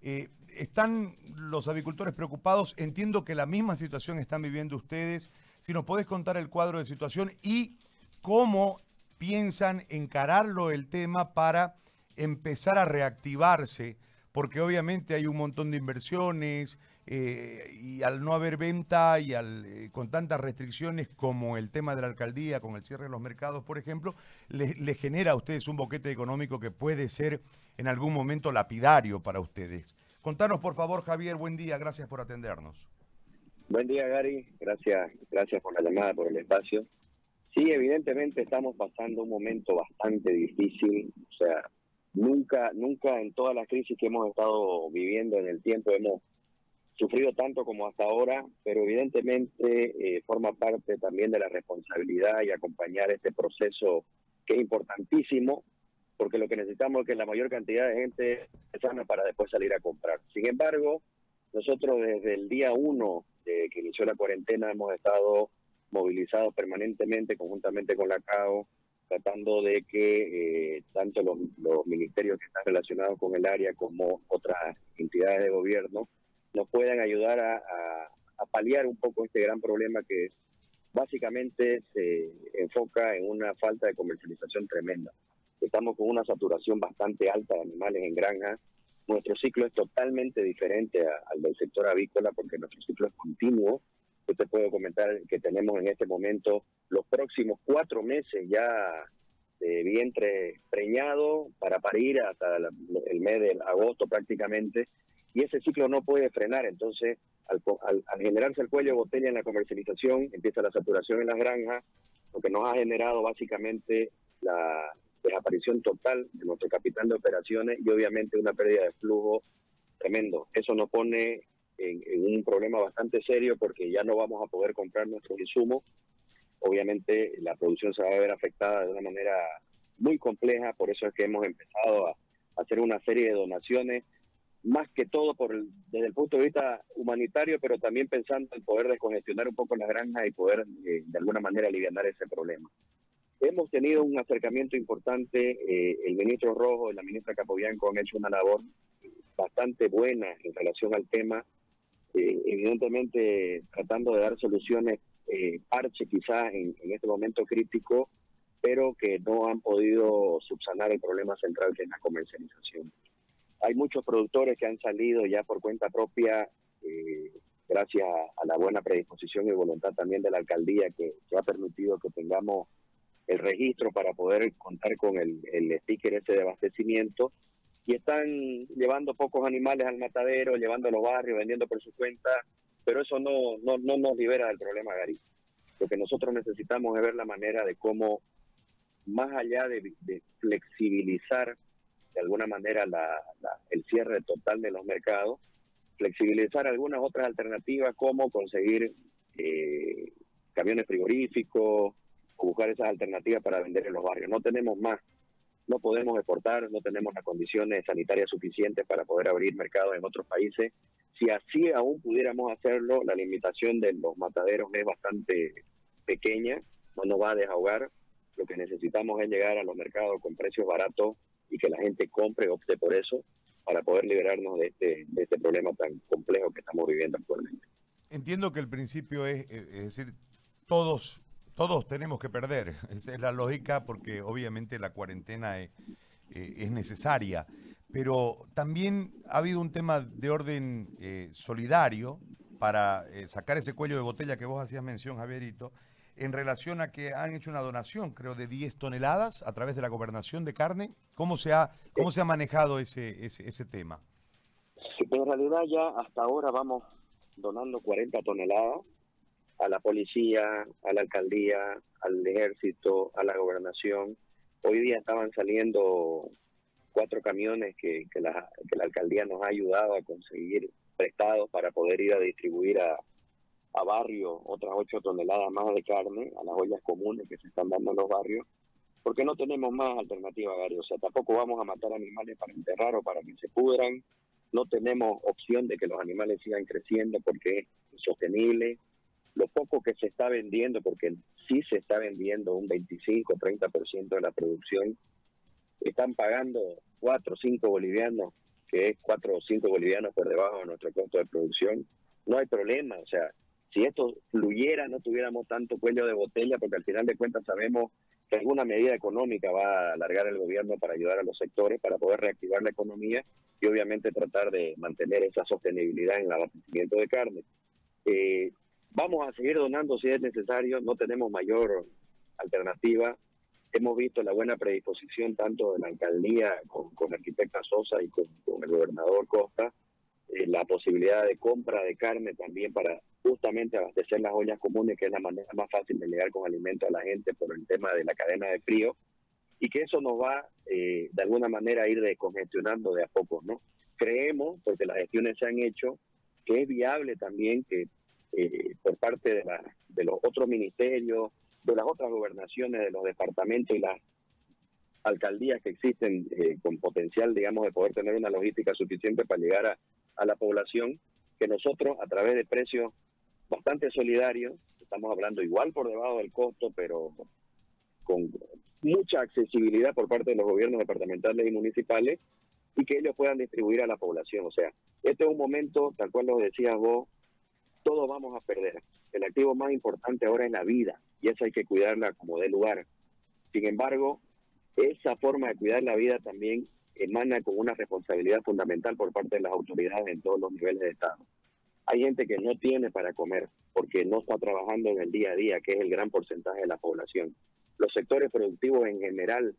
Eh, ¿Están los avicultores preocupados? Entiendo que la misma situación están viviendo ustedes. Si nos podés contar el cuadro de situación y cómo piensan encararlo el tema para empezar a reactivarse, porque obviamente hay un montón de inversiones eh, y al no haber venta y al, eh, con tantas restricciones como el tema de la alcaldía, con el cierre de los mercados, por ejemplo, le genera a ustedes un boquete económico que puede ser en algún momento lapidario para ustedes. Contanos, por favor, Javier, buen día, gracias por atendernos. Buen día, Gary, gracias, gracias por la llamada, por el espacio. Sí, evidentemente estamos pasando un momento bastante difícil, o sea, nunca, nunca en todas las crisis que hemos estado viviendo en el tiempo hemos sufrido tanto como hasta ahora, pero evidentemente eh, forma parte también de la responsabilidad y acompañar este proceso que es importantísimo, porque lo que necesitamos es que la mayor cantidad de gente sana para después salir a comprar. Sin embargo, nosotros desde el día uno de que inició la cuarentena hemos estado movilizados permanentemente, conjuntamente con la CAO, tratando de que eh, tanto los, ministerios que están relacionados con el área como otras entidades de gobierno nos puedan ayudar a, paliar un poco este gran problema que básicamente se enfoca en una falta de comercialización tremenda estamos con una saturación bastante alta de animales en granja. Nuestro ciclo es totalmente diferente al del sector avícola porque nuestro ciclo es continuo. Yo te puedo comentar que tenemos en este momento los próximos cuatro meses ya de vientre preñado para parir hasta el mes de agosto prácticamente y ese ciclo no puede frenar. Entonces, al, al, generarse el cuello de botella en la comercialización, empieza la saturación en las granjas, lo que nos ha generado básicamente la, desaparición total de nuestro capital de operaciones y obviamente una pérdida de flujo tremendo. Eso nos pone en, un problema bastante serio porque ya no vamos a poder comprar nuestros insumos. Obviamente la producción se va a ver afectada de una manera muy compleja, por eso es que hemos empezado a, hacer una serie de donaciones, más que todo por desde el punto de vista humanitario, pero también pensando en poder descongestionar un poco las granjas y poder eh, de alguna manera aliviar ese problema. Hemos tenido un acercamiento importante, eh, el ministro Rojo y la ministra Capobianco han hecho una labor bastante buena en relación al tema, eh, evidentemente tratando de dar soluciones eh, parche quizás en, este momento crítico, pero que no han podido subsanar el problema central que es la comercialización. Hay muchos productores que han salido ya por cuenta propia, gracias a la buena predisposición y voluntad también de la alcaldía que ha permitido que tengamos el registro para poder contar con el, el sticker ese de abastecimiento y están llevando pocos animales al matadero, llevando a los barrios, vendiendo por su cuenta, pero eso no, no, no nos libera del problema, Gary. Lo que nosotros necesitamos es ver la manera de cómo, más allá de, flexibilizar de alguna manera la, el cierre total de los mercados, flexibilizar algunas otras alternativas como conseguir eh, camiones frigoríficos, buscar esas alternativas para vender en los barrios. No tenemos más, no podemos exportar, no tenemos las condiciones sanitarias suficientes para poder abrir mercados en otros países. Si así aún pudiéramos hacerlo, la limitación de los mataderos es bastante pequeña, no nos va a desahogar. Lo que necesitamos es llegar a los mercados con precios baratos y que la gente compre, opte por eso, para poder liberarnos de este, de este problema tan complejo que estamos viviendo actualmente. Entiendo que el principio es, eh, es decir, todos todos tenemos que perder, esa es la lógica porque obviamente la cuarentena es, eh, necesaria, pero también ha habido un tema de orden eh, solidario para eh, sacar ese cuello de botella que vos hacías mención, Javierito, en relación a que han hecho una donación, creo, de 10 toneladas a través de la gobernación de carne. ¿Cómo se ha, cómo se ha manejado ese, ese, ese tema? En realidad ya hasta ahora vamos donando 40 toneladas a la policía, a la alcaldía, al ejército, a la gobernación. Hoy día estaban saliendo cuatro camiones que, que, la, que la alcaldía nos ha ayudado a conseguir prestados para poder ir a distribuir a, a barrios otras ocho toneladas más de carne, a las ollas comunes que se están dando en los barrios, porque no tenemos más alternativa, Gary. O sea, tampoco vamos a matar animales para enterrar o para que se pudran. No tenemos opción de que los animales sigan creciendo porque es insostenible lo poco que se está vendiendo, porque sí se está vendiendo un 25, 30% de la producción, están pagando 4 o 5 bolivianos que es 4 o 5 bolivianos por debajo de nuestro costo de producción, no hay problema. O sea, si esto fluyera, no tuviéramos tanto cuello de botella, porque al final de cuentas sabemos que alguna medida económica va a alargar el gobierno para ayudar a los sectores, para poder reactivar la economía y obviamente tratar de mantener esa sostenibilidad en el abastecimiento de carne. Eh, vamos a seguir donando si es necesario, no tenemos mayor alternativa. Hemos visto la buena predisposición tanto de la alcaldía con, con la arquitecta Sosa y con, el gobernador Costa, eh, la posibilidad de compra de carne también para justamente abastecer las ollas comunes, que es la manera más fácil de llegar con alimento a la gente por el tema de la cadena de frío, y que eso nos va eh, de alguna manera a ir descongestionando de a poco, ¿no? Creemos, porque las gestiones se han hecho, que es viable también que eh, por parte de, la, de los otros ministerios, de las otras gobernaciones, de los departamentos y las alcaldías que existen eh, con potencial, digamos, de poder tener una logística suficiente para llegar a, a la población, que nosotros a través de precios bastante solidarios, estamos hablando igual por debajo del costo, pero con mucha accesibilidad por parte de los gobiernos departamentales y municipales y que ellos puedan distribuir a la población. O sea, este es un momento, tal cual lo decías vos, todos vamos a perder. El activo más importante ahora es la vida y eso hay que cuidarla como de lugar. Sin embargo, esa forma de cuidar la vida también emana con una responsabilidad fundamental por parte de las autoridades en todos los niveles de Estado. Hay gente que no tiene para comer porque no está trabajando en el día a día, que es el gran porcentaje de la población. Los sectores productivos en general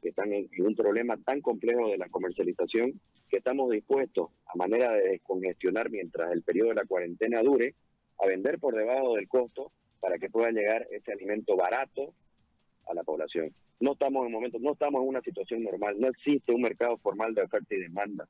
que están en, un problema tan complejo de la comercialización que estamos dispuestos, a manera de descongestionar mientras el periodo de la cuarentena dure, a vender por debajo del costo para que pueda llegar ese alimento barato a la población. No estamos en momentos, no estamos en una situación normal, no existe un mercado formal de oferta y demanda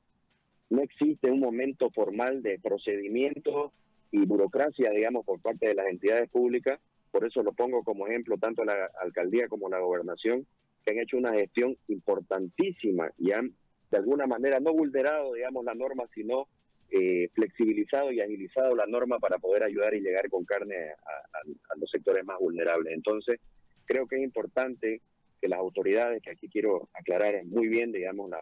no existe un momento formal de procedimiento y burocracia, digamos, por parte de las entidades públicas. Por eso lo pongo como ejemplo tanto la alcaldía como la gobernación, que han hecho una gestión importantísima y han de alguna manera no vulnerado, digamos, la norma, sino eh, flexibilizado y agilizado la norma para poder ayudar y llegar con carne a los sectores más vulnerables. Entonces, creo que es importante que las autoridades, que aquí quiero aclarar muy bien, digamos, la,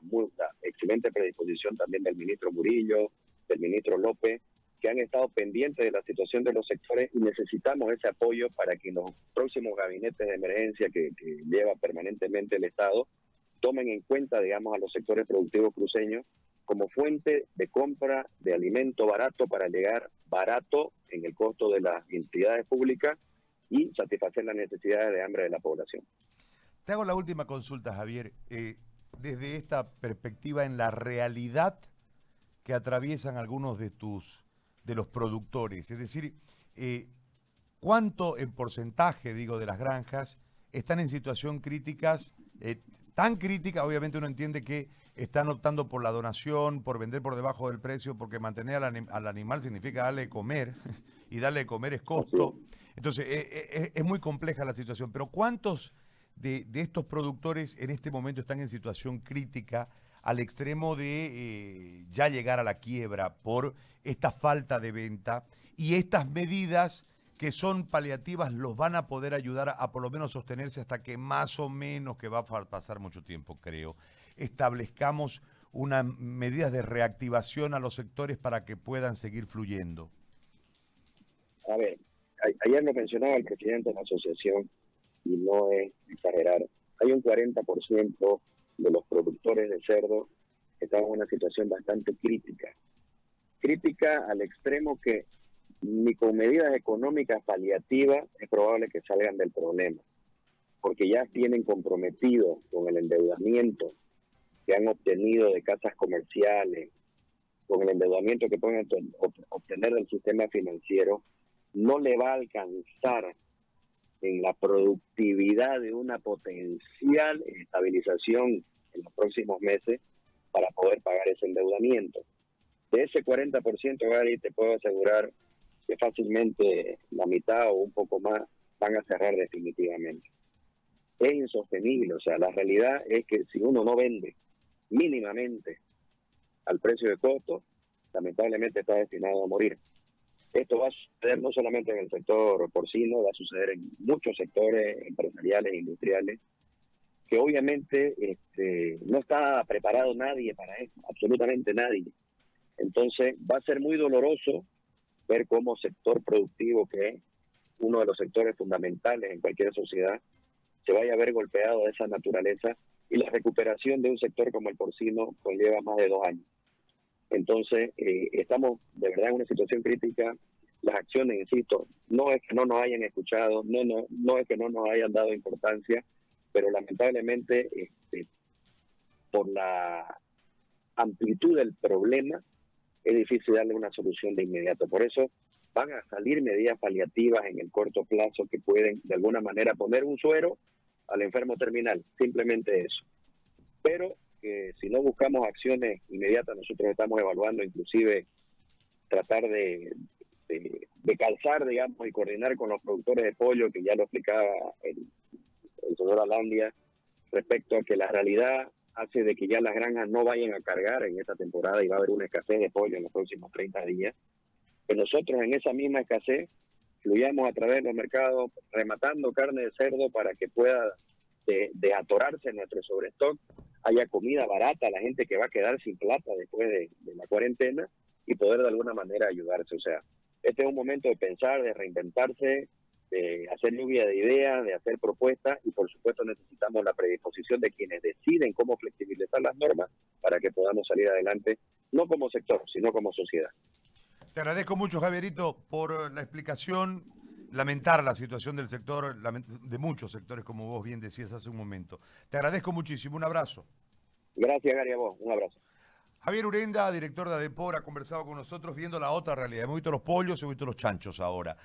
excelente predisposición también del ministro Murillo, del ministro López, que han estado pendientes de la situación de los sectores y necesitamos ese apoyo para que los próximos gabinetes de emergencia que, lleva permanentemente el Estado tomen en cuenta, digamos, a los sectores productivos cruceños como fuente de compra de alimento barato para llegar barato en el costo de las entidades públicas y satisfacer las necesidades de hambre de la población. Te hago la última consulta, Javier. Eh, desde esta perspectiva en la realidad que atraviesan algunos de tus de los productores, es decir, eh, cuánto en porcentaje, digo, de las granjas están en situación críticas, eh, tan crítica, obviamente uno entiende que están optando por la donación, por vender por debajo del precio, porque mantener al, animal significa darle de comer, y darle de comer es costo. Entonces, es muy compleja la situación, pero ¿cuántos de, estos productores en este momento están en situación crítica al extremo de eh, ya llegar a la quiebra por esta falta de venta y estas medidas que son paliativas los van a poder ayudar a, por lo menos sostenerse hasta que más o menos, que va a pasar mucho tiempo creo, establezcamos unas medidas de reactivación a los sectores para que puedan seguir fluyendo. A ver, ayer lo mencionaba el presidente de la asociación y no es exagerar. Hay un 40% de los productores de cerdo que están en una situación bastante crítica. Crítica al extremo que ni con medidas económicas paliativas es probable que salgan del problema, porque ya tienen comprometido con el endeudamiento que han obtenido de casas comerciales, con el endeudamiento que pueden obtener del sistema financiero, no le va a alcanzar en la productividad de una potencial estabilización en los próximos meses para poder pagar ese endeudamiento. De ese 40%, Gary, te puedo asegurar que fácilmente la mitad o un poco más van a cerrar definitivamente. Es insostenible, o sea, la realidad es que si uno no vende mínimamente al precio de costo, lamentablemente está destinado a morir. Esto va a suceder no solamente en el sector porcino, va a suceder en muchos sectores empresariales industriales que obviamente este, no está preparado nadie para esto, absolutamente nadie. Entonces va a ser muy doloroso ver cómo sector productivo, que es uno de los sectores fundamentales en cualquier sociedad, se vaya a ver golpeado de esa naturaleza y la recuperación de un sector como el porcino pues lleva más de dos años. Entonces, eh, estamos de verdad en una situación crítica. Las acciones, insisto, no es que no nos hayan escuchado, no, no, no es que no nos hayan dado importancia, pero lamentablemente, este, por la amplitud del problema, es difícil darle una solución de inmediato. Por eso van a salir medidas paliativas en el corto plazo que pueden de alguna manera poner un suero al enfermo terminal, simplemente eso. Pero que si no buscamos acciones inmediatas, nosotros estamos evaluando inclusive tratar de, de, calzar, digamos, y coordinar con los productores de pollo, que ya lo explicaba el, el señor Alandia, respecto a que la realidad hace de que ya las granjas no vayan a cargar en esta temporada y va a haber una escasez de pollo en los próximos 30 días, que nosotros en esa misma escasez fluyamos a través de los mercados rematando carne de cerdo para que pueda de, de nuestro sobrestock, haya comida barata la gente que va a quedar sin plata después de, de la cuarentena y poder de alguna manera ayudarse. O sea, este es un momento de pensar, de reinventarse, de hacer lluvia de ideas, de hacer propuestas y por supuesto necesitamos la predisposición de quienes deciden cómo flexibilizar las normas para que podamos salir adelante, no como sector, sino como sociedad. Te agradezco mucho, Javierito, por la explicación. Lamentar la situación del sector, de muchos sectores, como vos bien decías hace un momento. Te agradezco muchísimo. Un abrazo. Gracias, Gary, a vos. Un abrazo. Javier Urenda, director de ADEPOR, ha conversado con nosotros viendo la otra realidad. Hemos visto los pollos, hemos visto los chanchos ahora.